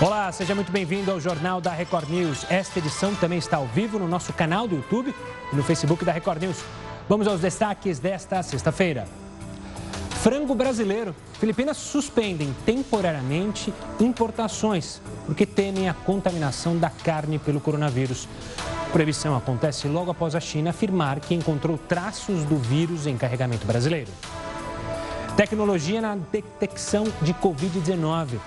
Olá, seja muito bem-vindo ao Jornal da Record News. Esta edição também está ao vivo no nosso canal do YouTube e no Facebook da Record News. Vamos aos destaques desta sexta-feira. Frango brasileiro. Filipinas suspendem temporariamente importações porque temem a contaminação da carne pelo coronavírus. Proibição acontece logo após a China afirmar que encontrou traços do vírus em carregamento brasileiro. Tecnologia na detecção de Covid-19.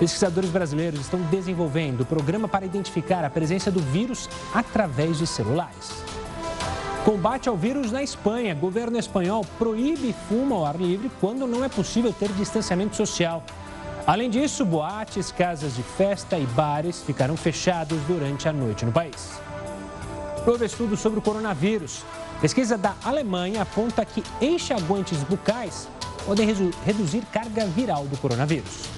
Pesquisadores brasileiros estão desenvolvendo o programa para identificar a presença do vírus através de celulares. Combate ao vírus na Espanha. Governo espanhol proíbe fumo ao ar livre quando não é possível ter distanciamento social. Além disso, boates, casas de festa e bares ficaram fechados durante a noite no país. Novo estudo sobre o coronavírus. Pesquisa da Alemanha aponta que enxaguantes bucais podem reduzir carga viral do coronavírus.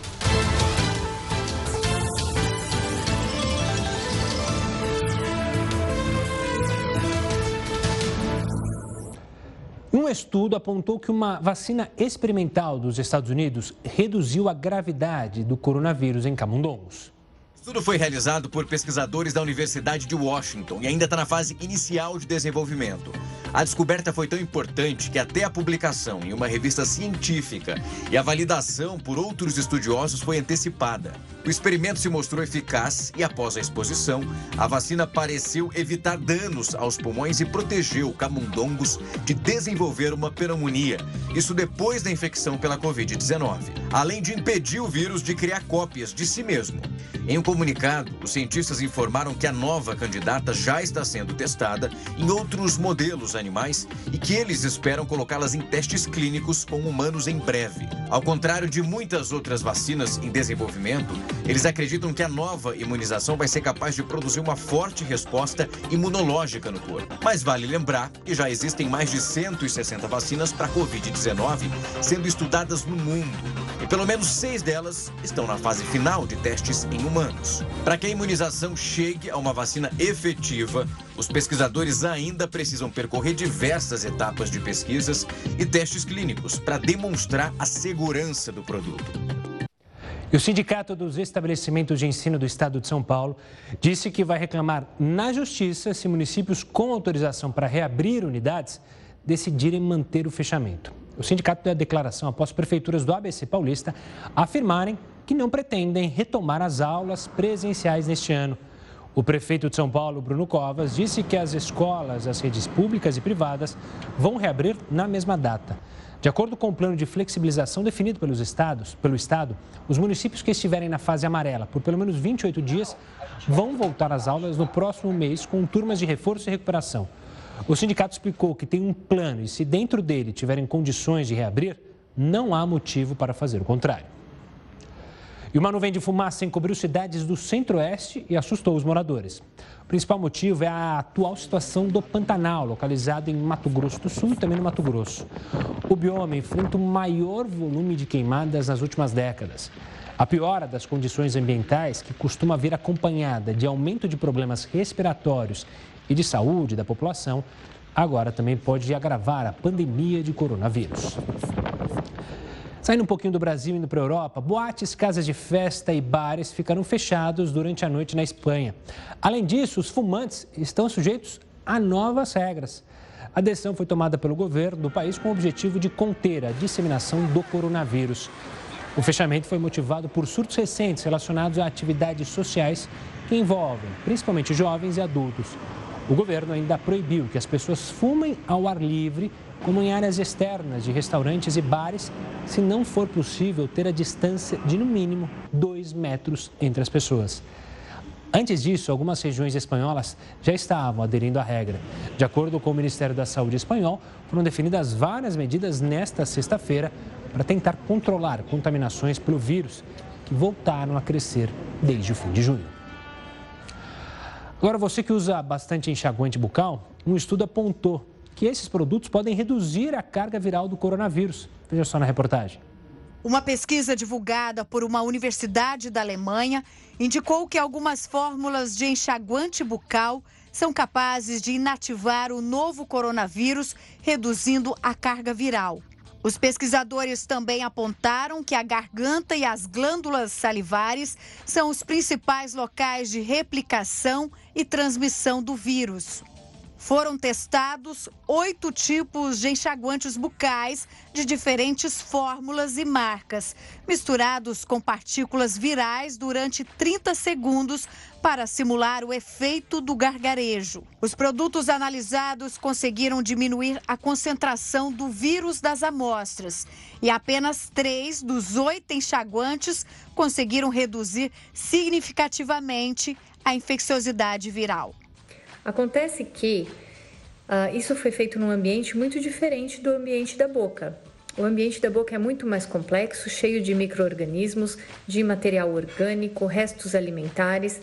Um estudo apontou que uma vacina experimental dos Estados Unidos reduziu a gravidade do coronavírus em camundongos. O estudo foi realizado por pesquisadores da Universidade de Washington e ainda está na fase inicial de desenvolvimento. A descoberta foi tão importante que até a publicação em uma revista científica e a validação por outros estudiosos foi antecipada. O experimento se mostrou eficaz e, após a exposição, a vacina pareceu evitar danos aos pulmões e protegeu camundongos de desenvolver uma pneumonia. Isso depois da infecção pela Covid-19, além de impedir o vírus de criar cópias de si mesmo. Em um comunicado, os cientistas informaram que a nova candidata já está sendo testada em outros modelos animais e que eles esperam colocá-las em testes clínicos com humanos em breve. Ao contrário de muitas outras vacinas em desenvolvimento, eles acreditam que a nova imunização vai ser capaz de produzir uma forte resposta imunológica no corpo. Mas vale lembrar que já existem mais de 160 vacinas para a Covid-19 sendo estudadas no mundo. E pelo menos seis delas estão na fase final de testes em humanos. Para que a imunização chegue a uma vacina efetiva, os pesquisadores ainda precisam percorrer diversas etapas de pesquisas e testes clínicos para demonstrar a segurança do produto. E o Sindicato dos Estabelecimentos de Ensino do Estado de São Paulo disse que vai reclamar na Justiça se municípios com autorização para reabrir unidades decidirem manter o fechamento. O sindicato deu a declaração após prefeituras do ABC Paulista afirmarem que não pretendem retomar as aulas presenciais neste ano. O prefeito de São Paulo, Bruno Covas, disse que as escolas, as redes públicas e privadas vão reabrir na mesma data. De acordo com o plano de flexibilização definido pelos estados, pelo Estado, os municípios que estiverem na fase amarela por pelo menos 28 dias vão voltar às aulas no próximo mês com turmas de reforço e recuperação. O sindicato explicou que tem um plano e, se dentro dele tiverem condições de reabrir, não há motivo para fazer o contrário. E uma nuvem de fumaça encobriu cidades do centro-oeste e assustou os moradores. O principal motivo é a atual situação do Pantanal, localizado em Mato Grosso do Sul e também no Mato Grosso. O bioma enfrenta o maior volume de queimadas nas últimas décadas. A piora das condições ambientais, que costuma vir acompanhada de aumento de problemas respiratórios e de saúde da população, agora também pode agravar a pandemia de coronavírus. Saindo um pouquinho do Brasil e indo para a Europa, boates, casas de festa e bares ficaram fechados durante a noite na Espanha. Além disso, os fumantes estão sujeitos a novas regras. A decisão foi tomada pelo governo do país com o objetivo de conter a disseminação do coronavírus. O fechamento foi motivado por surtos recentes relacionados a atividades sociais que envolvem principalmente jovens e adultos. O governo ainda proibiu que as pessoas fumem ao ar livre como em áreas externas de restaurantes e bares, se não for possível ter a distância de no mínimo dois metros entre as pessoas. Antes disso, algumas regiões espanholas já estavam aderindo à regra. De acordo com o Ministério da Saúde espanhol, foram definidas várias medidas nesta sexta-feira para tentar controlar contaminações pelo vírus, que voltaram a crescer desde o fim de junho. Agora, você que usa bastante enxaguante bucal, um estudo apontou que esses produtos podem reduzir a carga viral do coronavírus. Veja só na reportagem. Uma pesquisa divulgada por uma universidade da Alemanha indicou que algumas fórmulas de enxaguante bucal são capazes de inativar o novo coronavírus, reduzindo a carga viral. Os pesquisadores também apontaram que a garganta e as glândulas salivares são os principais locais de replicação e transmissão do vírus. Foram testados oito tipos de enxaguantes bucais de diferentes fórmulas e marcas, misturados com partículas virais durante 30 segundos para simular o efeito do gargarejo. Os produtos analisados conseguiram diminuir a concentração do vírus das amostras e apenas três dos oito enxaguantes conseguiram reduzir significativamente a infecciosidade viral. Acontece que uh, isso foi feito num ambiente muito diferente do ambiente da boca. O ambiente da boca é muito mais complexo, cheio de micro-organismos, de material orgânico, restos alimentares.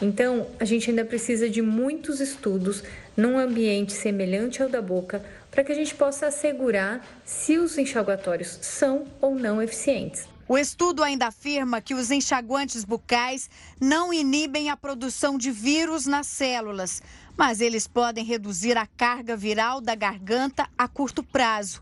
Então, a gente ainda precisa de muitos estudos num ambiente semelhante ao da boca para que a gente possa assegurar se os enxaguatórios são ou não eficientes. O estudo ainda afirma que os enxaguantes bucais não inibem a produção de vírus nas células, mas eles podem reduzir a carga viral da garganta a curto prazo.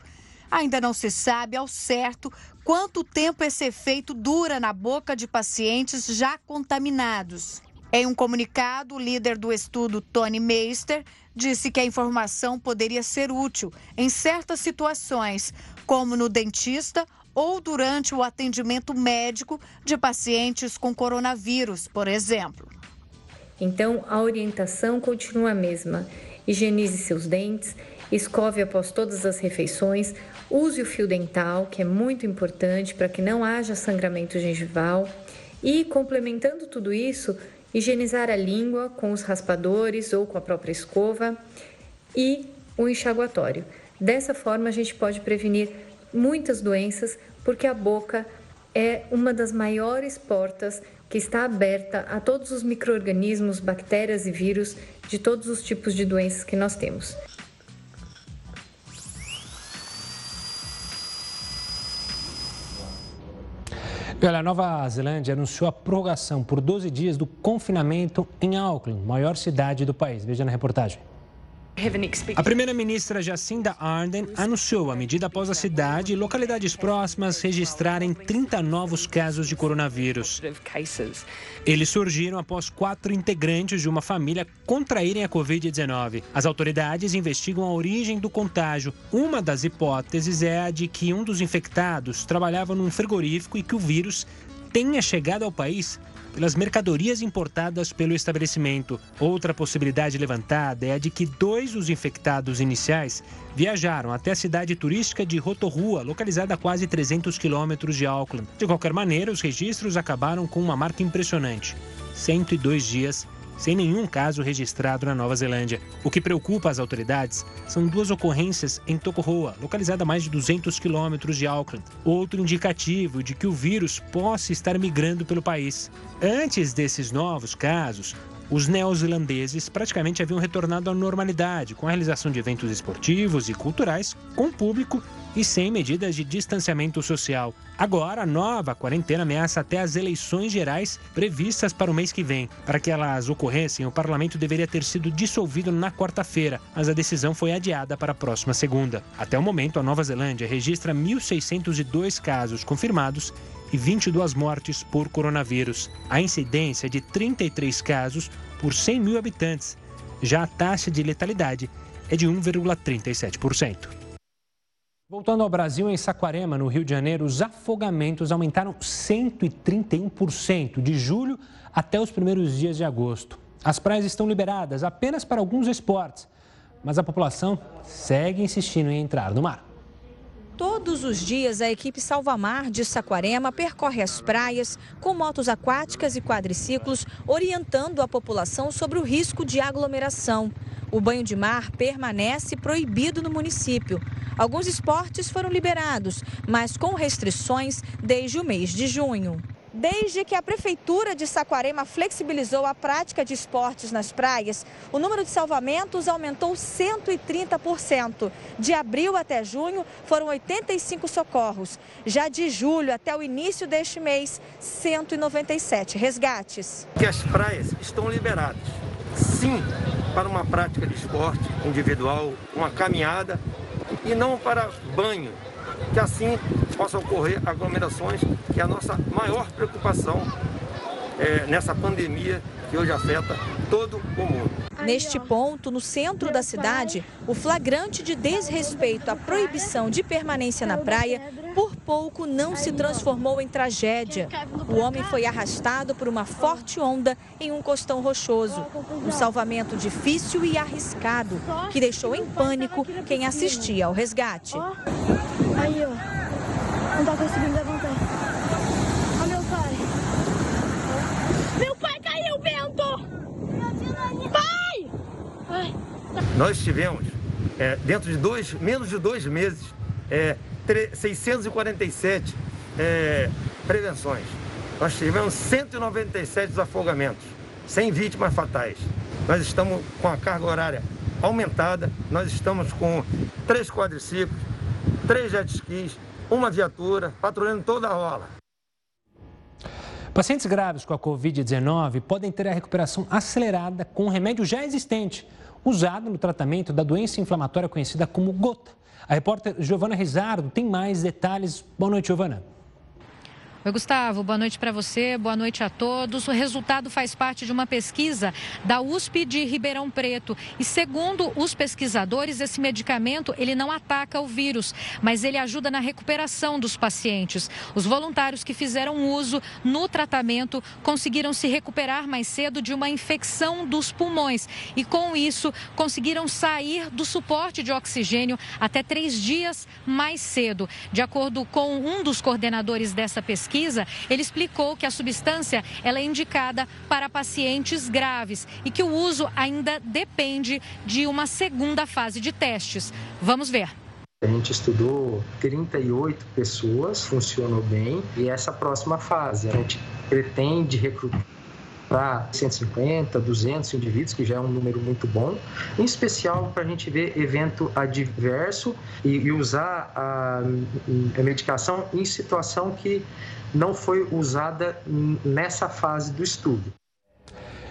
Ainda não se sabe ao certo quanto tempo esse efeito dura na boca de pacientes já contaminados. Em um comunicado, o líder do estudo, Tony Meister, disse que a informação poderia ser útil em certas situações, como no dentista ou durante o atendimento médico de pacientes com coronavírus, por exemplo. Então, a orientação continua a mesma. Higienize seus dentes, escove após todas as refeições, use o fio dental, que é muito importante para que não haja sangramento gengival, e complementando tudo isso, higienizar a língua com os raspadores ou com a própria escova e o enxaguatório. Dessa forma, a gente pode prevenir muitas doenças, porque a boca é uma das maiores portas que está aberta a todos os micro-organismos, bactérias e vírus de todos os tipos de doenças que nós temos. Olha, a Nova Zelândia anunciou a prorrogação por 12 dias do confinamento em Auckland, maior cidade do país. Veja na reportagem. A primeira-ministra Jacinda Ardern anunciou a medida após a cidade e localidades próximas registrarem 30 novos casos de coronavírus. Eles surgiram após quatro integrantes de uma família contraírem a Covid-19. As autoridades investigam a origem do contágio. Uma das hipóteses é a de que um dos infectados trabalhava num frigorífico e que o vírus tenha chegado ao país pelas mercadorias importadas pelo estabelecimento. Outra possibilidade levantada é a de que dois dos infectados iniciais viajaram até a cidade turística de Rotorrua, localizada a quase 300 quilômetros de Auckland. De qualquer maneira, os registros acabaram com uma marca impressionante: 102 dias sem nenhum caso registrado na Nova Zelândia. O que preocupa as autoridades são duas ocorrências em Tokoroa, localizada a mais de 200 quilômetros de Auckland. Outro indicativo de que o vírus possa estar migrando pelo país. Antes desses novos casos, os neozelandeses praticamente haviam retornado à normalidade, com a realização de eventos esportivos e culturais com público e sem medidas de distanciamento social. Agora, a nova quarentena ameaça até as eleições gerais previstas para o mês que vem. Para que elas ocorressem, o parlamento deveria ter sido dissolvido na quarta-feira, mas a decisão foi adiada para a próxima segunda. Até o momento, a Nova Zelândia registra 1.602 casos confirmados e 22 mortes por coronavírus. A incidência é de 33 casos por 100 mil habitantes. Já a taxa de letalidade é de 1,37%. Voltando ao Brasil, em Saquarema, no Rio de Janeiro, os afogamentos aumentaram 131% de julho até os primeiros dias de agosto. As praias estão liberadas apenas para alguns esportes, mas a população segue insistindo em entrar no mar. Todos os dias, a equipe Salvamar de Saquarema percorre as praias com motos aquáticas e quadriciclos, orientando a população sobre o risco de aglomeração. O banho de mar permanece proibido no município. Alguns esportes foram liberados, mas com restrições desde o mês de junho. Desde que a Prefeitura de Saquarema flexibilizou a prática de esportes nas praias, o número de salvamentos aumentou 130%. De abril até junho, foram 85 socorros. Já de julho até o início deste mês, 197 resgates. Que as praias estão liberadas, sim, para uma prática de esporte individual, uma caminhada, e não para banho que assim possa ocorrer aglomerações, que é a nossa maior preocupação é, nessa pandemia que hoje afeta todo o mundo. Neste ponto, no centro da cidade, o flagrante de desrespeito à proibição de permanência na praia por pouco não se transformou em tragédia. O homem foi arrastado por uma forte onda em um costão rochoso. Um salvamento difícil e arriscado, que deixou em pânico quem assistia ao resgate. Aí, ó. Não tá conseguindo levantar. Olha meu pai. Meu pai caiu, Bento! Pai! Ai. Nós tivemos, é, dentro de dois, menos de dois meses, é, 647 é, prevenções. Nós tivemos 197 desafogamentos, sem vítimas fatais. Nós estamos com a carga horária aumentada, nós estamos com três quadriciclos, três jet skis, uma viatura, patrulhando toda a rola. Pacientes graves com a Covid-19 podem ter a recuperação acelerada com um remédio já existente, usado no tratamento da doença inflamatória conhecida como gota. A repórter Giovana Rizardo tem mais detalhes. Boa noite, Giovana. Oi, Gustavo. Boa noite para você, boa noite a todos. O resultado faz parte de uma pesquisa da USP de Ribeirão Preto. E segundo os pesquisadores, esse medicamento ele não ataca o vírus, mas ele ajuda na recuperação dos pacientes. Os voluntários que fizeram uso no tratamento conseguiram se recuperar mais cedo de uma infecção dos pulmões e, com isso, conseguiram sair do suporte de oxigênio até três dias mais cedo. De acordo com um dos coordenadores dessa pesquisa, pesquisa, ele explicou que a substância ela é indicada para pacientes graves e que o uso ainda depende de uma segunda fase de testes. Vamos ver. A gente estudou 38 pessoas, funcionou bem, e essa próxima fase a gente pretende recrutar para 150, 200 indivíduos, que já é um número muito bom, em especial para a gente ver evento adverso e, e usar a, a medicação em situação que não foi usada nessa fase do estudo.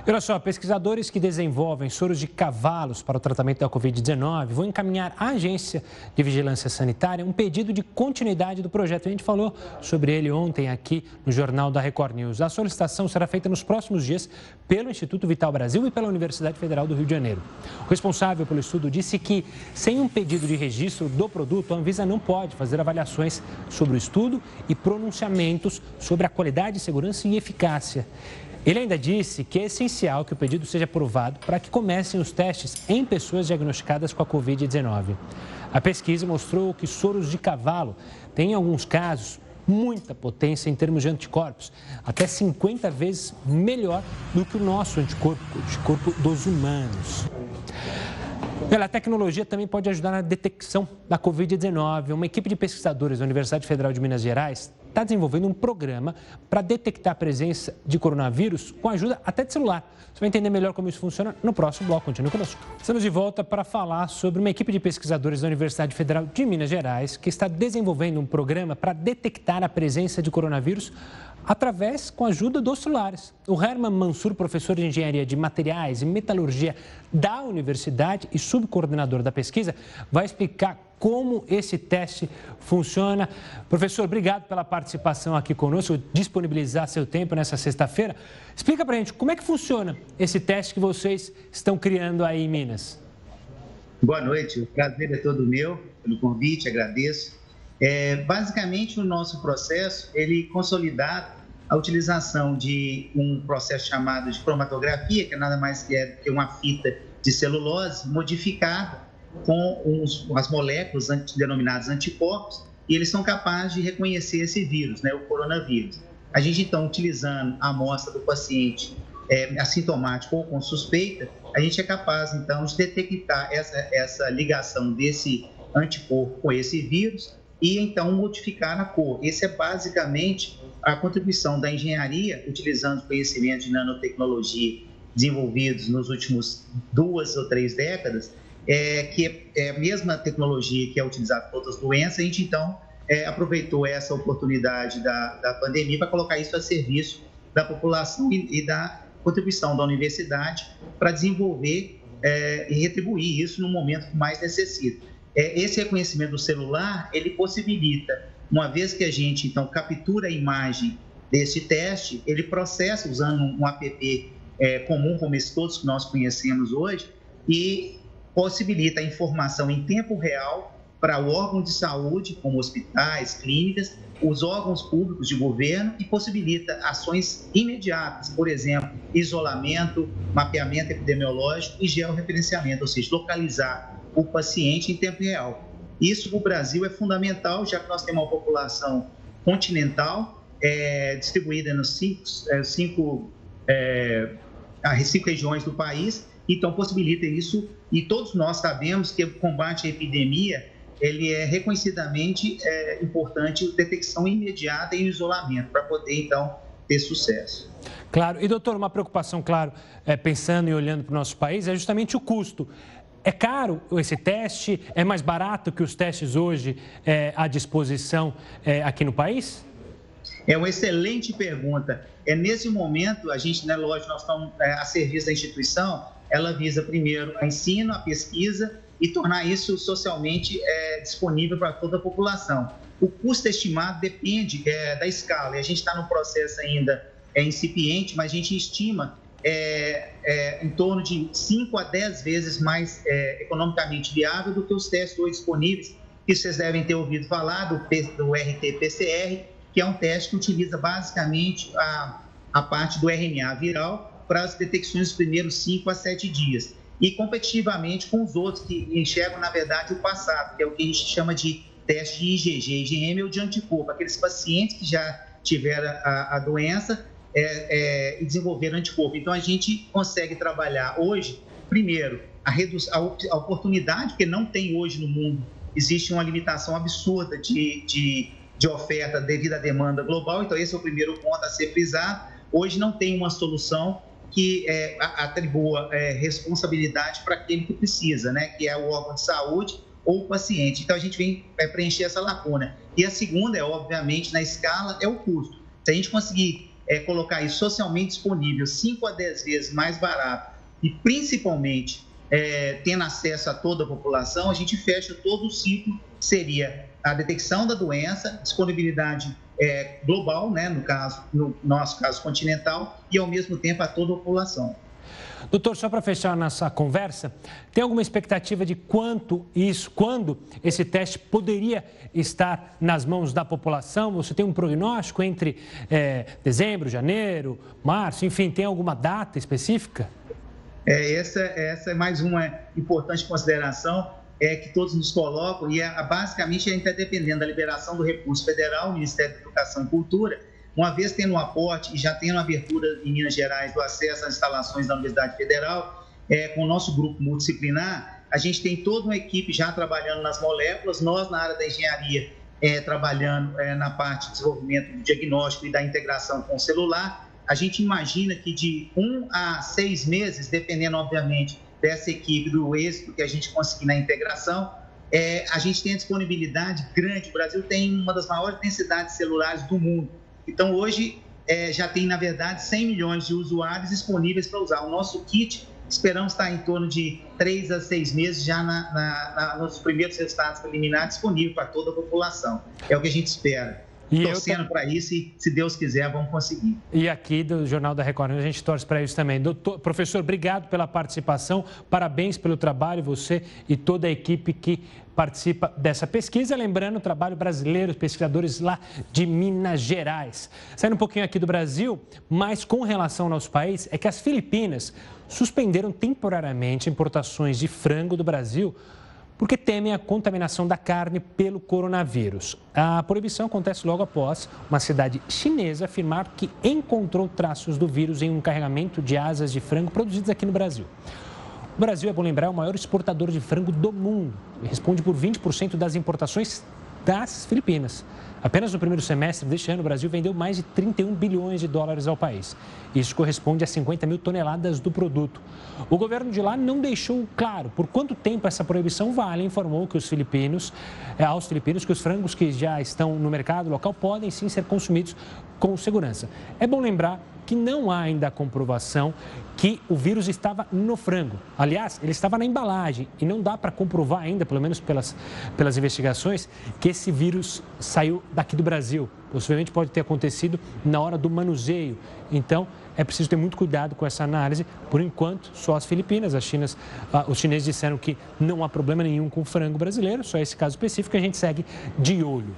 Olha só, pesquisadores que desenvolvem soros de cavalos para o tratamento da Covid-19 vão encaminhar à Agência de Vigilância Sanitária um pedido de continuidade do projeto. A gente falou sobre ele ontem aqui no Jornal da Record News. A solicitação será feita nos próximos dias pelo Instituto Vital Brasil e pela Universidade Federal do Rio de Janeiro. O responsável pelo estudo disse que, sem um pedido de registro do produto, a Anvisa não pode fazer avaliações sobre o estudo e pronunciamentos sobre a qualidade, segurança e eficácia. Ele ainda disse que é essencial que o pedido seja aprovado para que comecem os testes em pessoas diagnosticadas com a Covid-19. A pesquisa mostrou que soros de cavalo têm, em alguns casos, muita potência em termos de anticorpos, até 50 vezes melhor do que o nosso anticorpo, anticorpo dos humanos. A tecnologia também pode ajudar na detecção da Covid-19. Uma equipe de pesquisadores da Universidade Federal de Minas Gerais está desenvolvendo um programa para detectar a presença de coronavírus com ajuda até de celular. Você vai entender melhor como isso funciona no próximo bloco. Continue conosco. Estamos de volta para falar sobre uma equipe de pesquisadores da Universidade Federal de Minas Gerais que está desenvolvendo um programa para detectar a presença de coronavírus através com a ajuda dos celulares. O Herman Mansur, professor de Engenharia de Materiais e Metalurgia da Universidade e subcoordenador da pesquisa, vai explicar como esse teste funciona. Professor, obrigado pela participação aqui conosco, disponibilizar seu tempo nessa sexta-feira. Explica para a gente como é que funciona esse teste que vocês estão criando aí em Minas. Boa noite, o prazer é todo meu pelo convite, agradeço. É, basicamente, o nosso processo, ele consolidar a utilização de um processo chamado de cromatografia, que nada mais é que uma fita de celulose modificada com as moléculas denominadas anticorpos, e eles são capazes de reconhecer esse vírus, né, o coronavírus. A gente, então, utilizando a amostra do paciente é, assintomático ou com suspeita, a gente é capaz, então, de detectar essa, essa ligação desse anticorpo com esse vírus e então modificar a cor. Esse é basicamente a contribuição da engenharia, utilizando conhecimentos de nanotecnologia desenvolvidos nos últimos duas ou três décadas, é, que é a mesma tecnologia que é utilizada para outras doenças, a gente então é, aproveitou essa oportunidade da, da pandemia para colocar isso a serviço da população e, e da contribuição da universidade para desenvolver é, e retribuir isso no momento que mais necessita. É, esse reconhecimento do celular, ele possibilita, uma vez que a gente, então, captura a imagem desse teste, ele processa usando um app é, comum, como esse todos que nós conhecemos hoje, e possibilita a informação em tempo real para o órgão de saúde, como hospitais, clínicas, os órgãos públicos de governo e possibilita ações imediatas, por exemplo, isolamento, mapeamento epidemiológico e georreferenciamento, ou seja, localizar o paciente em tempo real. Isso no Brasil é fundamental, já que nós temos uma população continental é, distribuída nos cinco, é, cinco, é, cinco regiões do país, então possibilita isso. E todos nós sabemos que o combate à epidemia ele é reconhecidamente é, importante detecção imediata e isolamento para poder então ter sucesso. Claro. E doutor, uma preocupação, claro, é, pensando e olhando para o nosso país, é justamente o custo. É caro esse teste? É mais barato que os testes hoje é, à disposição é, aqui no país? É uma excelente pergunta. É nesse momento, a gente, né, lógico, nós estamos é, a serviço da instituição, ela visa primeiro a ensino, a pesquisa e tornar isso socialmente é, disponível para toda a população. O custo estimado depende é, da escala, e a gente está no processo ainda é, incipiente, mas a gente estima é, é, em torno de 5 a 10 vezes mais é, economicamente viável do que os testes hoje disponíveis, que vocês devem ter ouvido falar do, do RT-PCR, que é um teste que utiliza basicamente a, a parte do RNA viral para as detecções dos primeiros 5 a 7 dias. E competitivamente com os outros que enxergam, na verdade, o passado, que é o que a gente chama de teste de IgG, IgM ou de anticorpo, aqueles pacientes que já tiveram a, a doença é, é, e desenvolveram anticorpo. Então, a gente consegue trabalhar hoje, primeiro, a, a, a oportunidade, porque não tem hoje no mundo, existe uma limitação absurda de, de, de oferta devido à demanda global, então esse é o primeiro ponto a ser frisado. Hoje não tem uma solução que é, atribua é, responsabilidade para aquele que precisa, né? que é o órgão de saúde ou o paciente. Então, a gente vem é, preencher essa lacuna. E a segunda é, obviamente, na escala, é o custo. Se a gente conseguir é, colocar isso socialmente disponível 5 a 10 vezes mais barato e, principalmente, é, tendo acesso a toda a população, a gente fecha todo o ciclo, seria a detecção da doença, disponibilidade é, global, né, no caso, no nosso caso continental, e ao mesmo tempo a toda a população. Doutor, só para fechar nossa conversa, tem alguma expectativa de quanto isso, quando esse teste poderia estar nas mãos da população? Você tem um prognóstico entre é, dezembro, janeiro, março, enfim, tem alguma data específica? É, essa, essa é mais uma importante consideração é, que todos nos colocam, e é, basicamente a gente está dependendo da liberação do recurso federal, Ministério da Educação e Cultura, uma vez tendo um aporte e já tendo abertura em Minas Gerais do acesso às instalações da Universidade Federal, é, com o nosso grupo multidisciplinar, a gente tem toda uma equipe já trabalhando nas moléculas, nós na área da engenharia é, trabalhando é, na parte de desenvolvimento do diagnóstico e da integração com o celular. A gente imagina que de um a seis meses, dependendo, obviamente, dessa equipe, do êxito que a gente conseguir na integração, é, a gente tem a disponibilidade grande. O Brasil tem uma das maiores densidades celulares do mundo. Então, hoje, é, já tem, na verdade, 100 milhões de usuários disponíveis para usar. O nosso kit, esperamos estar em torno de 3 a 6 meses já na, na, na, nos primeiros resultados preliminares disponível para toda a população. É o que a gente espera. E torcendo para isso e, se Deus quiser, vamos conseguir. E aqui do Jornal da Record, a gente torce para isso também. Doutor, professor, obrigado pela participação, parabéns pelo trabalho, você e toda a equipe que participa dessa pesquisa. Lembrando, o trabalho brasileiro, pesquisadores lá de Minas Gerais. Saindo um pouquinho aqui do Brasil, mas com relação ao nosso país, é que as Filipinas suspenderam temporariamente importações de frango do Brasil porque temem a contaminação da carne pelo coronavírus. A proibição acontece logo após uma cidade chinesa afirmar que encontrou traços do vírus em um carregamento de asas de frango produzidos aqui no Brasil. O Brasil, é bom lembrar, é o maior exportador de frango do mundo e responde por 20% das importações das Filipinas. Apenas no primeiro semestre deste ano, o Brasil vendeu mais de 31 bilhões de dólares ao país. Isso corresponde a 50 mil toneladas do produto. O governo de lá não deixou claro por quanto tempo essa proibição vale, informou que os filipinos, eh, aos filipinos que os frangos que já estão no mercado local podem sim ser consumidos com segurança. É bom lembrar que não há ainda comprovação que o vírus estava no frango. Aliás, ele estava na embalagem e não dá para comprovar ainda, pelo menos pelas, pelas investigações, que esse vírus saiu daqui do Brasil. Possivelmente pode ter acontecido na hora do manuseio. Então, é preciso ter muito cuidado com essa análise. Por enquanto, só as Filipinas, as Chinas, ah, os chineses disseram que não há problema nenhum com o frango brasileiro, só esse caso específico a gente segue de olho.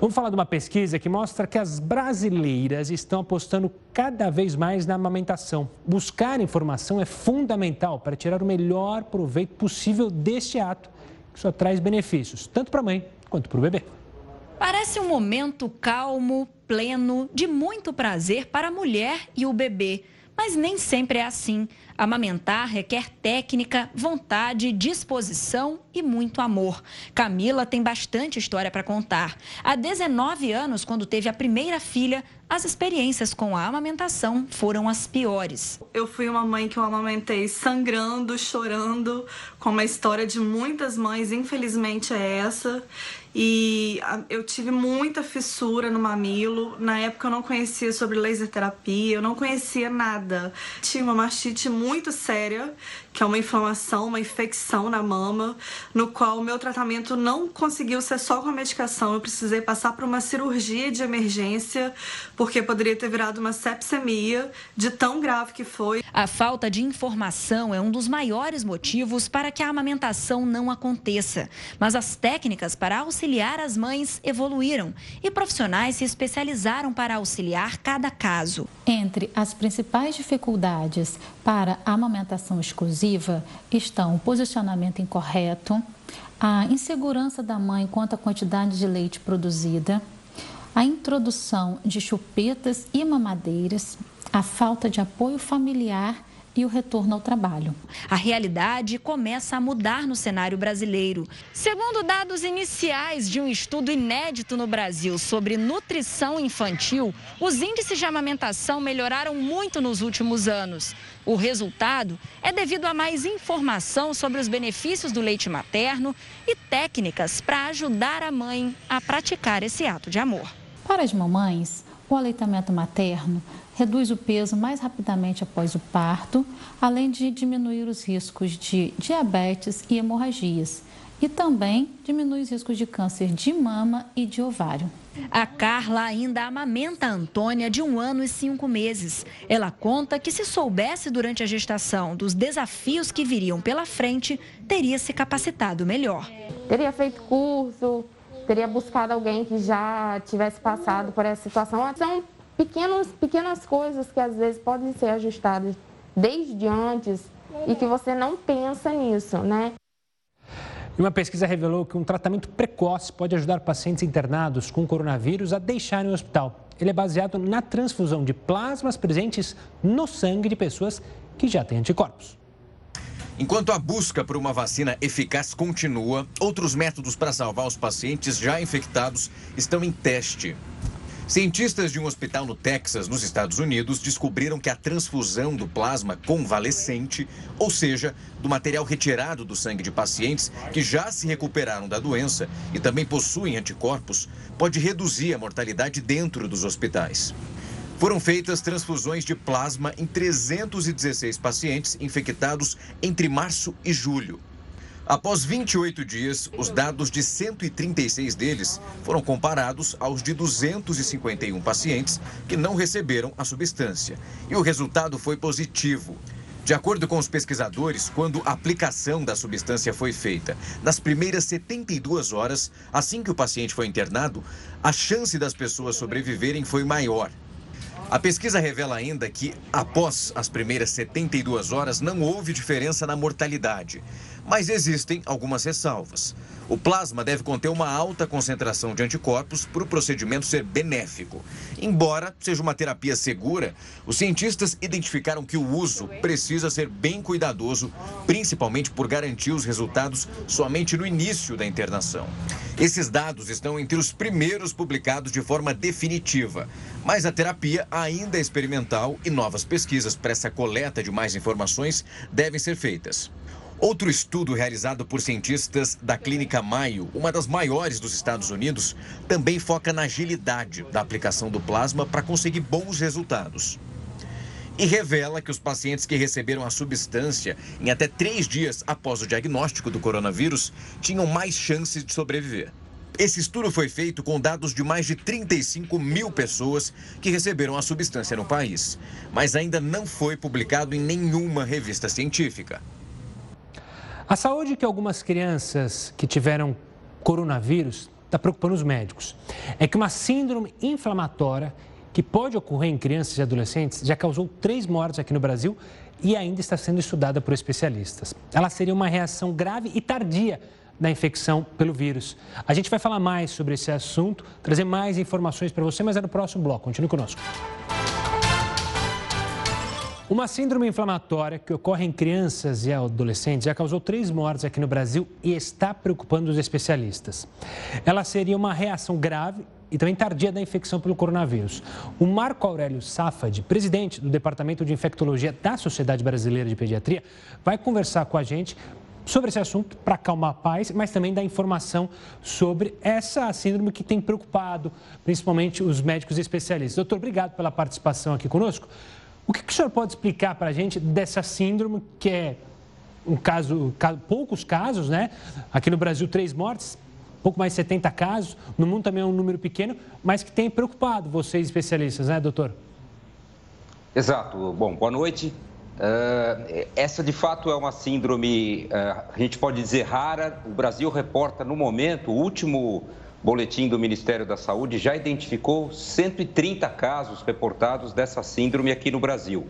Vamos falar de uma pesquisa que mostra que as brasileiras estão apostando cada vez mais na amamentação. Buscar informação é fundamental para tirar o melhor proveito possível deste ato, que só traz benefícios, tanto para a mãe quanto para o bebê. Parece um momento calmo, pleno, de muito prazer para a mulher e o bebê. Mas nem sempre é assim. Amamentar requer técnica, vontade, disposição e muito amor. Camila tem bastante história para contar. Há 19 anos, quando teve a primeira filha, as experiências com a amamentação foram as piores. Eu fui uma mãe que eu amamentei sangrando, chorando, com uma história de muitas mães, infelizmente é essa. E eu tive muita fissura no mamilo. Na época eu não conhecia sobre laser terapia, eu não conhecia nada. Tinha uma mastite muito séria, que é uma inflamação, uma infecção na mama, no qual o meu tratamento não conseguiu ser só com a medicação. Eu precisei passar por uma cirurgia de emergência, porque poderia ter virado uma sepsemia de tão grave que foi. A falta de informação é um dos maiores motivos para que a amamentação não aconteça. Mas as técnicas para auxiliar as mães evoluíram e profissionais se especializaram para auxiliar cada caso. Entre as principais dificuldades para a amamentação exclusiva estão o posicionamento incorreto, a insegurança da mãe quanto à quantidade de leite produzida, a introdução de chupetas e mamadeiras, a falta de apoio familiar e o retorno ao trabalho. A realidade começa a mudar no cenário brasileiro. Segundo dados iniciais de um estudo inédito no Brasil sobre nutrição infantil, os índices de amamentação melhoraram muito nos últimos anos. O resultado é devido a mais informação sobre os benefícios do leite materno e técnicas para ajudar a mãe a praticar esse ato de amor. Para as mamães, o aleitamento materno reduz o peso mais rapidamente após o parto, além de diminuir os riscos de diabetes e hemorragias. E também diminui os riscos de câncer de mama e de ovário. A Carla ainda amamenta a Antônia de um ano e cinco meses. Ela conta que se soubesse durante a gestação dos desafios que viriam pela frente, teria se capacitado melhor. Teria feito curso, teria buscado alguém que já tivesse passado por essa situação. São pequenas, pequenas coisas que às vezes podem ser ajustadas desde antes e que você não pensa nisso, né? E uma pesquisa revelou que um tratamento precoce pode ajudar pacientes internados com coronavírus a deixarem o hospital. Ele é baseado na transfusão de plasmas presentes no sangue de pessoas que já têm anticorpos. Enquanto a busca por uma vacina eficaz continua, outros métodos para salvar os pacientes já infectados estão em teste. Cientistas de um hospital no Texas, nos Estados Unidos, descobriram que a transfusão do plasma convalescente, ou seja, do material retirado do sangue de pacientes que já se recuperaram da doença e também possuem anticorpos, pode reduzir a mortalidade dentro dos hospitais. Foram feitas transfusões de plasma em 316 pacientes infectados entre março e julho. Após 28 dias, os dados de 136 deles foram comparados aos de 251 pacientes que não receberam a substância. E o resultado foi positivo. De acordo com os pesquisadores, quando a aplicação da substância foi feita, nas primeiras 72 horas, assim que o paciente foi internado, a chance das pessoas sobreviverem foi maior. A pesquisa revela ainda que, após as primeiras 72 horas, não houve diferença na mortalidade. Mas existem algumas ressalvas. O plasma deve conter uma alta concentração de anticorpos para o procedimento ser benéfico. Embora seja uma terapia segura, os cientistas identificaram que o uso precisa ser bem cuidadoso, principalmente por garantir os resultados somente no início da internação. Esses dados estão entre os primeiros publicados de forma definitiva, mas a terapia ainda é experimental e novas pesquisas para essa coleta de mais informações devem ser feitas. Outro estudo realizado por cientistas da Clínica Mayo, uma das maiores dos Estados Unidos, também foca na agilidade da aplicação do plasma para conseguir bons resultados. E revela que os pacientes que receberam a substância em até três dias após o diagnóstico do coronavírus tinham mais chances de sobreviver. Esse estudo foi feito com dados de mais de 35 mil pessoas que receberam a substância no país, mas ainda não foi publicado em nenhuma revista científica. A saúde que algumas crianças que tiveram coronavírus está preocupando os médicos. É que uma síndrome inflamatória que pode ocorrer em crianças e adolescentes já causou três mortes aqui no Brasil e ainda está sendo estudada por especialistas. Ela seria uma reação grave e tardia da infecção pelo vírus. A gente vai falar mais sobre esse assunto, trazer mais informações para você, mas é no próximo bloco. Continue conosco. Uma síndrome inflamatória que ocorre em crianças e adolescentes já causou três mortes aqui no Brasil e está preocupando os especialistas. Ela seria uma reação grave e também tardia da infecção pelo coronavírus. O Marco Aurélio Safad, presidente do Departamento de Infectologia da Sociedade Brasileira de Pediatria, vai conversar com a gente sobre esse assunto para acalmar a paz, mas também dar informação sobre essa síndrome que tem preocupado principalmente os médicos especialistas. Doutor, obrigado pela participação aqui conosco. O que, que o senhor pode explicar para a gente dessa síndrome, que é um caso, poucos casos, né? Aqui no Brasil, três mortes, pouco mais de 70 casos, no mundo também é um número pequeno, mas que tem preocupado vocês especialistas, né, doutor? Exato. Bom, boa noite. Uh, essa de fato é uma síndrome, uh, a gente pode dizer rara. O Brasil reporta no momento, o último boletim do Ministério da Saúde já identificou 130 casos reportados dessa síndrome aqui no Brasil.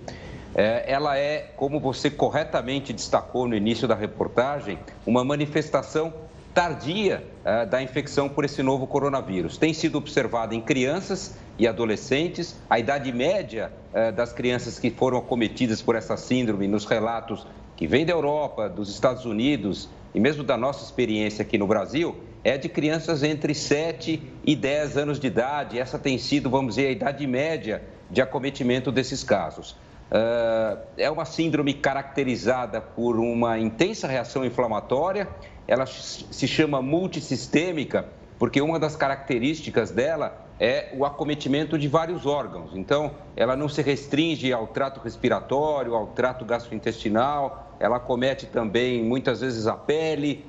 É, ela é, como você corretamente destacou no início da reportagem, uma manifestação tardia é, da infecção por esse novo coronavírus. Tem sido observada em crianças e adolescentes. A idade média é, das crianças que foram acometidas por essa síndrome, nos relatos que vêm da Europa, dos Estados Unidos e mesmo da nossa experiência aqui no Brasil, é de crianças entre 7 e 10 anos de idade. Essa tem sido, vamos dizer, a idade média de acometimento desses casos. Uh, é uma síndrome caracterizada por uma intensa reação inflamatória, ela se chama multissistêmica, porque uma das características dela é o acometimento de vários órgãos. Então, ela não se restringe ao trato respiratório, ao trato gastrointestinal, ela acomete também muitas vezes a pele,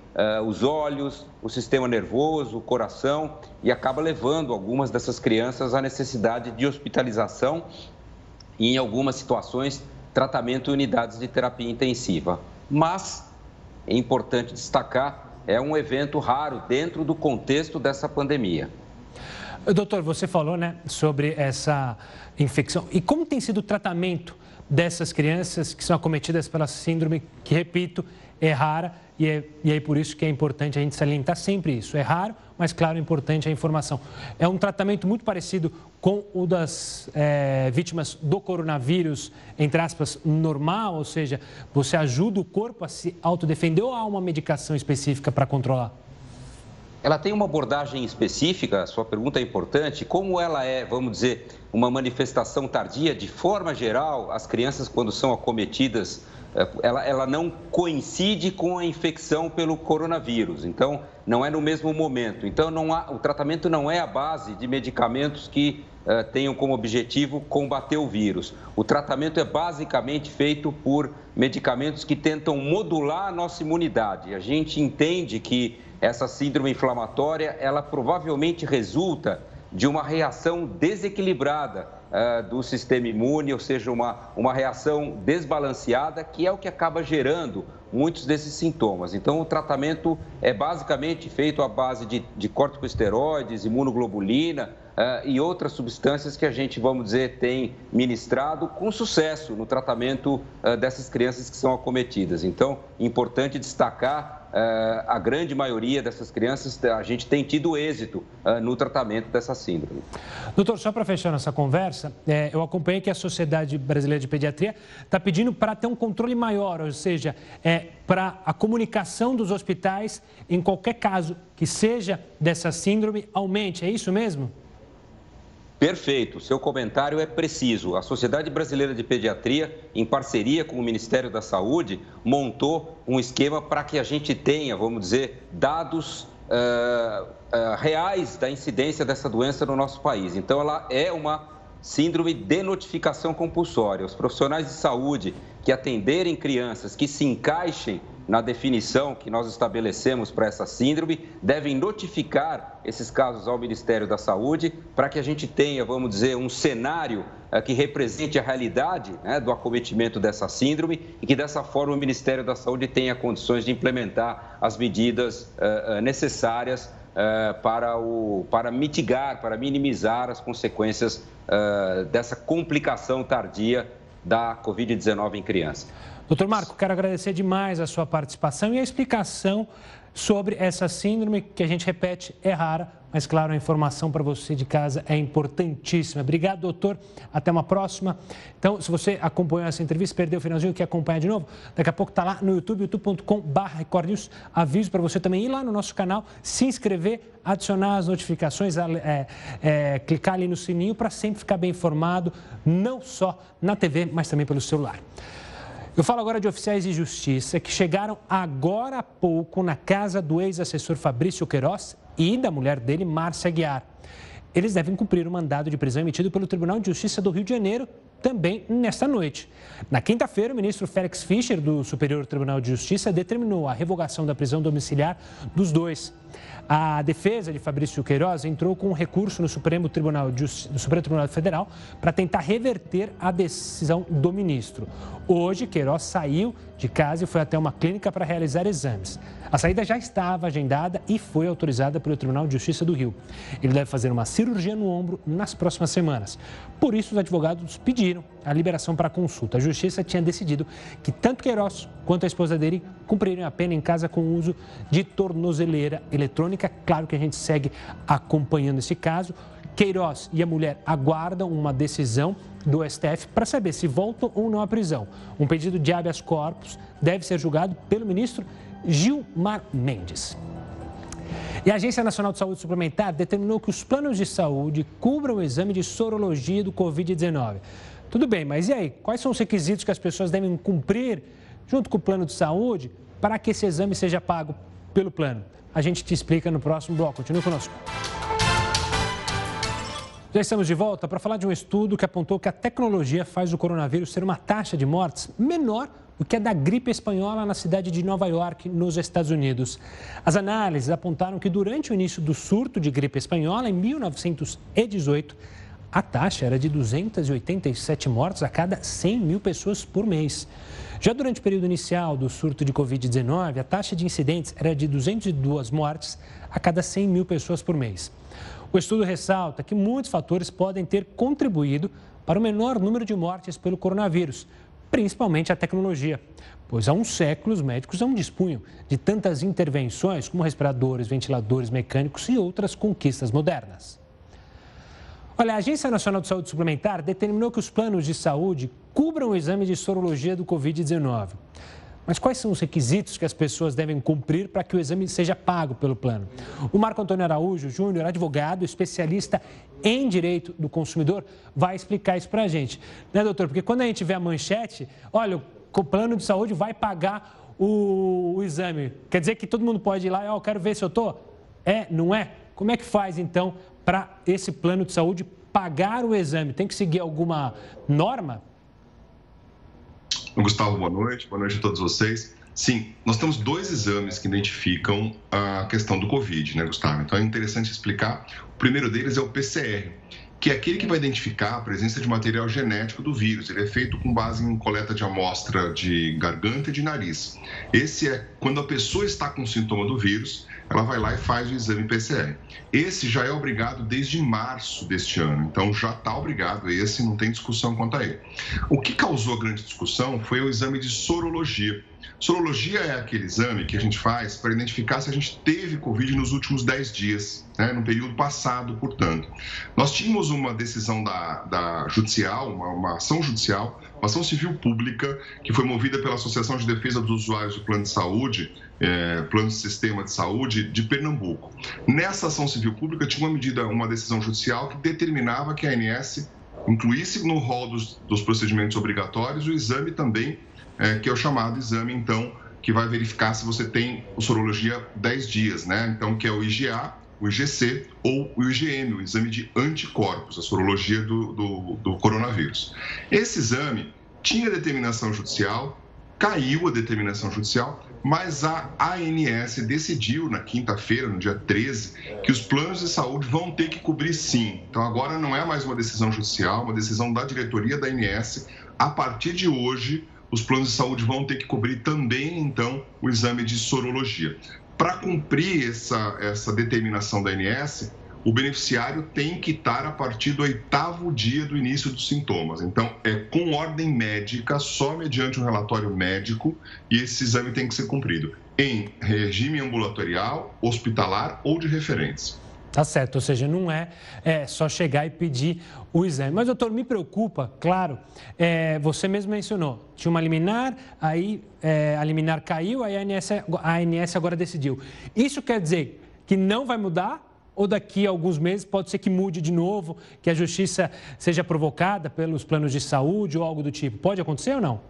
os olhos, o sistema nervoso, o coração e acaba levando algumas dessas crianças à necessidade de hospitalização e, em algumas situações, tratamento em unidades de terapia intensiva. Mas é importante destacar, é um evento raro dentro do contexto dessa pandemia. Doutor, você falou né, sobre essa infecção. E como tem sido o tratamento dessas crianças que são acometidas pela síndrome, que, repito, é rara e, é, e é por isso que é importante a gente salientar sempre isso. É raro, mas, claro, é importante a informação. É um tratamento muito parecido com o das é, vítimas do coronavírus, entre aspas, normal, ou seja, você ajuda o corpo a se autodefender ou há uma medicação específica para controlar? Ela tem uma abordagem específica, sua pergunta é importante. Como ela é, vamos dizer, uma manifestação tardia, de forma geral, as crianças, quando são acometidas, eh, ela, ela não coincide com a infecção pelo coronavírus. Então, não é no mesmo momento. Então, não há, o tratamento não é a base de medicamentos que uh, tenham como objetivo combater o vírus. O tratamento é basicamente feito por medicamentos que tentam modular a nossa imunidade. A gente entende que essa síndrome inflamatória, ela provavelmente resulta de uma reação desequilibrada uh, do sistema imune, ou seja, uma, uma reação desbalanceada, que é o que acaba gerando muitos desses sintomas. Então, o tratamento é basicamente feito à base de, de corticosteroides, imunoglobulina uh, e outras substâncias que a gente, vamos dizer, tem ministrado com sucesso no tratamento uh, dessas crianças que são acometidas. Então, importante destacar a grande maioria dessas crianças, a gente tem tido êxito eh, no tratamento dessa síndrome. Doutor, só para fechar nossa conversa, eu acompanhei que a Sociedade Brasileira de Pediatria está pedindo para ter um controle maior, ou seja, é, para a comunicação dos hospitais, em qualquer caso que seja dessa síndrome, aumente. É isso mesmo? Perfeito, seu comentário é preciso. A Sociedade Brasileira de Pediatria, em parceria com o Ministério da Saúde, montou um esquema para que a gente tenha, vamos dizer, dados uh, uh, reais da incidência dessa doença no nosso país. Então, ela é uma síndrome de notificação compulsória. Os profissionais de saúde que atenderem crianças que se encaixem na definição que nós estabelecemos para essa síndrome, devem notificar esses casos ao Ministério da Saúde para que a gente tenha, vamos dizer, um cenário uh, que represente a realidade né, do acometimento dessa síndrome e que dessa forma o Ministério da Saúde tenha condições de implementar as medidas uh, necessárias para, o, para mitigar, para minimizar as consequências dessa complicação tardia da Covid-19 em criança. Doutor Marco, quero agradecer demais a sua participação e a explicação sobre essa síndrome que a gente repete é rara, mas claro, a informação para você de casa é importantíssima. Obrigado, doutor. Até uma próxima. Então, se você acompanhou essa entrevista, perdeu o finalzinho, quer acompanhar de novo, daqui a pouco está lá no YouTube, youtube.com.br Aviso para você também ir lá no nosso canal, se inscrever, adicionar as notificações, é, é, clicar ali no sininho para sempre ficar bem informado, não só na TV, mas também pelo celular. Eu falo agora de oficiais de justiça que chegaram agora há pouco na casa do ex-assessor Fabrício Queiroz e da mulher dele, Márcia Aguiar. Eles devem cumprir o mandado de prisão emitido pelo Tribunal de Justiça do Rio de Janeiro também nesta noite. Na quinta-feira, o ministro Félix Fischer, do Superior Tribunal de Justiça, determinou a revogação da prisão domiciliar dos dois. A defesa de Fabrício Queiroz entrou com um recurso no Supremo Tribunal, no Supremo Tribunal Federal para tentar reverter a decisão do ministro. Hoje, Queiroz saiu de casa e foi até uma clínica para realizar exames. A saída já estava agendada e foi autorizada pelo Tribunal de Justiça do Rio. Ele deve fazer uma cirurgia no ombro nas próximas semanas. Por isso, os advogados pediram a liberação para consulta. A Justiça tinha decidido que tanto Queiroz quanto a esposa dele cumprirem a pena em casa com o uso de tornozeleira eletrônica. Claro que a gente segue acompanhando esse caso. Queiroz e a mulher aguardam uma decisão do STF para saber se voltam ou não à prisão. Um pedido de habeas corpus deve ser julgado pelo ministro Gilmar Mendes. E a Agência Nacional de Saúde Suplementar determinou que os planos de saúde cubram o exame de sorologia do Covid-19. Tudo bem, mas e aí? Quais são os requisitos que as pessoas devem cumprir junto com o plano de saúde para que esse exame seja pago pelo plano? A gente te explica no próximo bloco. Continue conosco. Já estamos de volta para falar de um estudo que apontou que a tecnologia faz o coronavírus ter uma taxa de mortes menor do que a da gripe espanhola na cidade de Nova York, nos Estados Unidos. As análises apontaram que durante o início do surto de gripe espanhola, em 1918, a taxa era de 287 mortes a cada 100 mil pessoas por mês. Já durante o período inicial do surto de Covid-19, a taxa de incidentes era de 202 mortes a cada 100 mil pessoas por mês. O estudo ressalta que muitos fatores podem ter contribuído para o menor número de mortes pelo coronavírus, principalmente a tecnologia, pois há um século os médicos não dispunham de tantas intervenções como respiradores, ventiladores mecânicos e outras conquistas modernas. Olha, a Agência Nacional de Saúde Suplementar determinou que os planos de saúde cubram o exame de sorologia do Covid-19. Mas quais são os requisitos que as pessoas devem cumprir para que o exame seja pago pelo plano? O Marco Antônio Araújo Júnior, advogado, especialista em direito do consumidor, vai explicar isso para a gente. Né, doutor? Porque quando a gente vê a manchete, olha, o plano de saúde vai pagar o, o exame. Quer dizer que todo mundo pode ir lá e, ó, oh, quero ver se eu estou? É, não é? Como é que faz, então, para esse plano de saúde pagar o exame? Tem que seguir alguma norma? Gustavo, boa noite. Boa noite a todos vocês. Sim, nós temos dois exames que identificam a questão do Covid, né, Gustavo? Então é interessante explicar. O primeiro deles é o PCR, que é aquele que vai identificar a presença de material genético do vírus. Ele é feito com base em coleta de amostra de garganta e de nariz. Esse é quando a pessoa está com sintoma do vírus, ela vai lá e faz o exame PCR. Esse já é obrigado desde março deste ano, então já está obrigado esse, não tem discussão quanto a ele. O que causou grande discussão foi o exame de sorologia. Sorologia é aquele exame que a gente faz para identificar se a gente teve Covid nos últimos 10 dias, né, no período passado, portanto. Nós tínhamos uma decisão da, da judicial, uma, uma ação judicial, uma ação civil pública, que foi movida pela Associação de Defesa dos Usuários do Plano de Saúde, é, Plano de Sistema de Saúde de Pernambuco. Nessa ação civil pública tinha uma medida, uma decisão judicial que determinava que a ANS incluísse no rol dos, dos procedimentos obrigatórios o exame também, é, que é o chamado exame, então, que vai verificar se você tem sorologia 10 dias, né? Então, que é o IgA, o IgC ou o IgM, o exame de anticorpos, a sorologia do, do, do coronavírus. Esse exame tinha determinação judicial, caiu a determinação judicial, mas a ANS decidiu na quinta-feira, no dia 13, que os planos de saúde vão ter que cobrir sim. Então agora não é mais uma decisão judicial, uma decisão da diretoria da ANS. A partir de hoje, os planos de saúde vão ter que cobrir também, então, o exame de sorologia. Para cumprir essa, essa determinação da ANS, o beneficiário tem que estar a partir do oitavo dia do início dos sintomas. Então, é com ordem médica, só mediante um relatório médico, e esse exame tem que ser cumprido em regime ambulatorial, hospitalar ou de referência. Tá certo, ou seja, não é, é, só chegar e pedir o exame. Mas, doutor, me preocupa, claro, é, você mesmo mencionou, tinha uma liminar, aí é, a liminar caiu, aí a ANS, a ANS agora decidiu. Isso quer dizer que não vai mudar ou daqui a alguns meses pode ser que mude de novo, que a justiça seja provocada pelos planos de saúde ou algo do tipo? Pode acontecer ou não?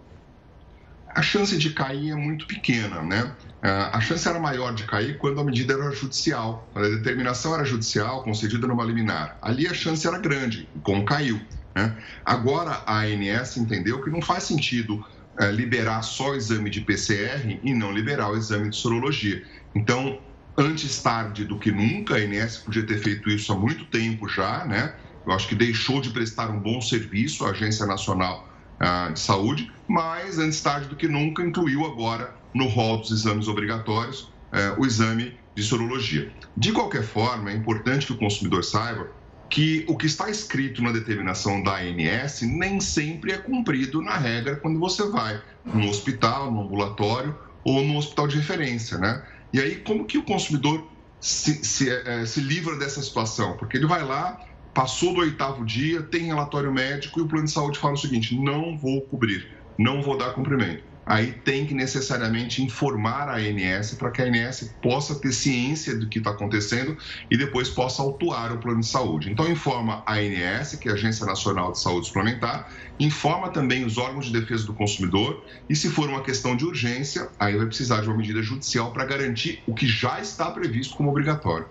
A chance de cair é muito pequena, né? A chance era maior de cair quando a medida era judicial, a determinação era judicial, concedida numa liminar. Ali a chance era grande, como caiu. Né? Agora a ANS entendeu que não faz sentido é, liberar só o exame de PCR e não liberar o exame de sorologia. Então, antes tarde do que nunca. A INS podia ter feito isso há muito tempo já, né? Eu acho que deixou de prestar um bom serviço à Agência Nacional ah, de Saúde, mas antes tarde do que nunca incluiu agora no rol dos exames obrigatórios eh, o exame de sorologia. De qualquer forma, é importante que o consumidor saiba que o que está escrito na determinação da ANS nem sempre é cumprido na regra quando você vai no hospital, no ambulatório ou no hospital de referência, né? E aí, como que o consumidor se, se, é, se livra dessa situação? Porque ele vai lá, passou do oitavo dia, tem relatório médico e o plano de saúde fala o seguinte: não vou cobrir, não vou dar cumprimento aí tem que necessariamente informar a ANS para que a ANS possa ter ciência do que está acontecendo e depois possa autuar o plano de saúde. Então, informa a ANS, que é a Agência Nacional de Saúde Suplementar, informa também os órgãos de defesa do consumidor e, se for uma questão de urgência, aí vai precisar de uma medida judicial para garantir o que já está previsto como obrigatório.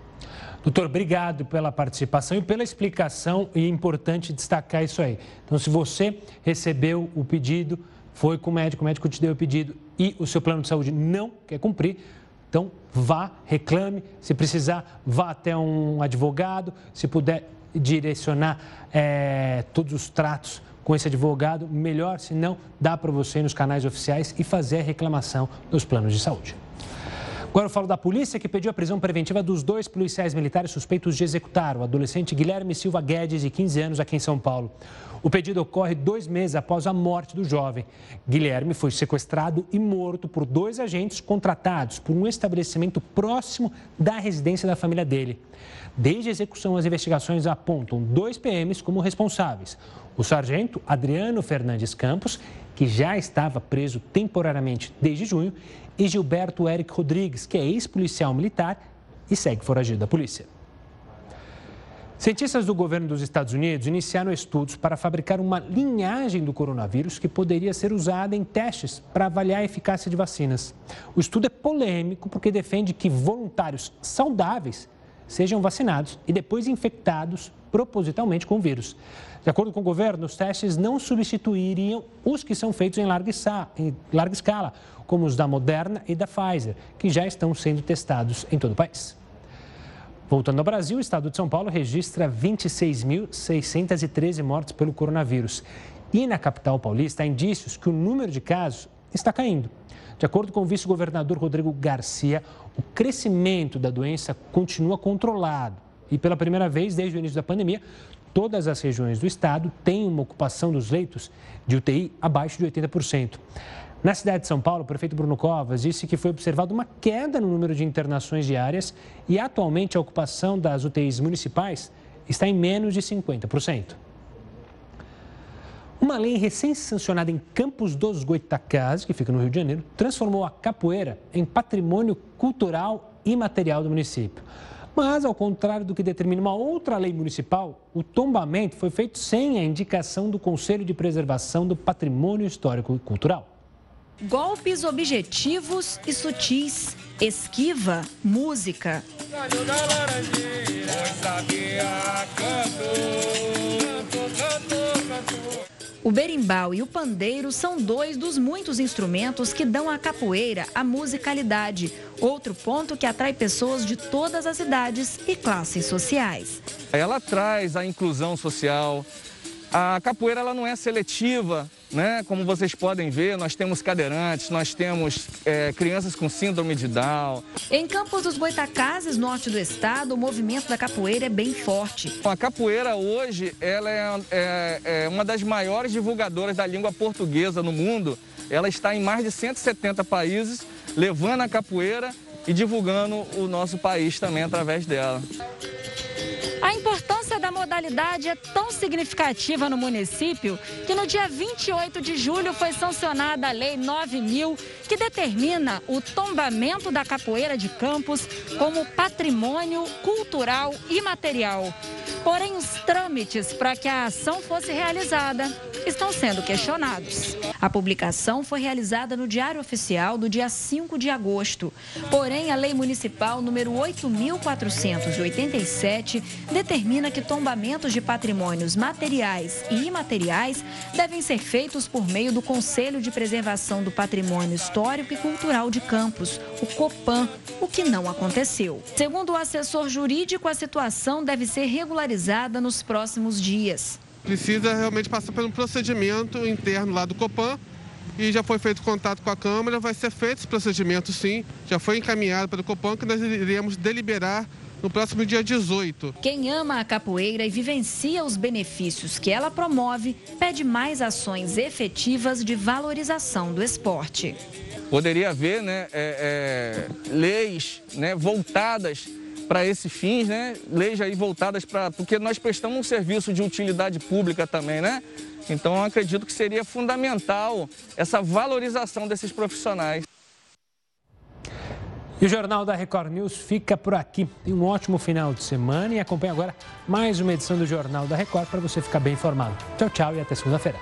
Doutor, obrigado pela participação e pela explicação, e é importante destacar isso aí. Então, se você recebeu o pedido, foi com o médico, o médico te deu o pedido e o seu plano de saúde não quer cumprir, então vá, reclame, se precisar, vá até um advogado, se puder direcionar é, todos os tratos com esse advogado, melhor, se não, dá para você ir nos canais oficiais e fazer a reclamação dos planos de saúde. Agora eu falo da polícia que pediu a prisão preventiva dos dois policiais militares suspeitos de executar o adolescente Guilherme Silva Guedes, de 15 anos, aqui em São Paulo. O pedido ocorre dois meses após a morte do jovem. Guilherme foi sequestrado e morto por dois agentes contratados por um estabelecimento próximo da residência da família dele. Desde a execução, as investigações apontam dois PMs como responsáveis. O sargento Adriano Fernandes Campos, que já estava preso temporariamente desde junho, e Gilberto Eric Rodrigues, que é ex-policial militar e segue foragido da polícia. Cientistas do governo dos Estados Unidos iniciaram estudos para fabricar uma linhagem do coronavírus que poderia ser usada em testes para avaliar a eficácia de vacinas. O estudo é polêmico porque defende que voluntários saudáveis sejam vacinados e depois infectados propositalmente com o vírus. De acordo com o governo, os testes não substituiriam os que são feitos em larga, escala, como os da Moderna e da Pfizer, que já estão sendo testados em todo o país. Voltando ao Brasil, o estado de São Paulo registra 26.613 mortes pelo coronavírus. E na capital paulista há indícios que o número de casos está caindo. De acordo com o vice-governador Rodrigo Garcia, o crescimento da doença continua controlado. E pela primeira vez desde o início da pandemia, todas as regiões do estado têm uma ocupação dos leitos de UTI abaixo de 80%. Na cidade de São Paulo, o prefeito Bruno Covas disse que foi observada uma queda no número de internações diárias e atualmente a ocupação das UTIs municipais está em menos de 50%. Uma lei recém-sancionada em Campos dos Goitacazes, que fica no Rio de Janeiro, transformou a capoeira em patrimônio cultural e material do município. Mas, ao contrário do que determina uma outra lei municipal, o tombamento foi feito sem a indicação do Conselho de Preservação do Patrimônio Histórico e Cultural. Golpes objetivos e sutis. Esquiva, música. O berimbau e o pandeiro são dois dos muitos instrumentos que dão à capoeira a musicalidade. Outro ponto que atrai pessoas de todas as idades e classes sociais. Ela traz a inclusão social. A capoeira ela não é seletiva né? Como vocês podem ver, nós temos cadeirantes, nós temos é, crianças com síndrome de Down. Em Campos dos Goitacazes, norte do estado, o movimento da capoeira é bem forte. A capoeira hoje ela é, é, é uma das maiores divulgadoras da língua portuguesa no mundo. Ela está em mais de 170 países, levando a capoeira e divulgando o nosso país também através dela. A importância modalidade é tão significativa no município que no dia 28 de julho foi sancionada a Lei 9000, que determina o tombamento da capoeira de Campos como patrimônio cultural e material. Porém, os trâmites para que a ação fosse realizada estão sendo questionados. A publicação foi realizada no Diário Oficial do dia 5 de agosto. Porém, a Lei Municipal número 8.487 determina que tombamentos de patrimônios materiais e imateriais devem ser feitos por meio do Conselho de Preservação do Patrimônio Histórico e Cultural de Campos, o COPAN, o que não aconteceu. Segundo o assessor jurídico, a situação deve ser regularizada nos próximos dias. Precisa realmente passar por um procedimento interno lá do Copan e já foi feito contato com a Câmara, vai ser feito esse procedimento sim, já foi encaminhado pelo Copan que nós iremos deliberar no próximo dia 18. Quem ama a capoeira e vivencia os benefícios que ela promove, pede mais ações efetivas de valorização do esporte. Poderia haver né, é, é, leis né, voltadas para esses fins, né? Leis aí voltadas para. Porque nós prestamos um serviço de utilidade pública também, né? Então, acredito que seria fundamental essa valorização desses profissionais. E o Jornal da Record News fica por aqui. Tenha um ótimo final de semana e acompanhe agora mais uma edição do Jornal da Record para você ficar bem informado. Tchau, tchau e até segunda-feira.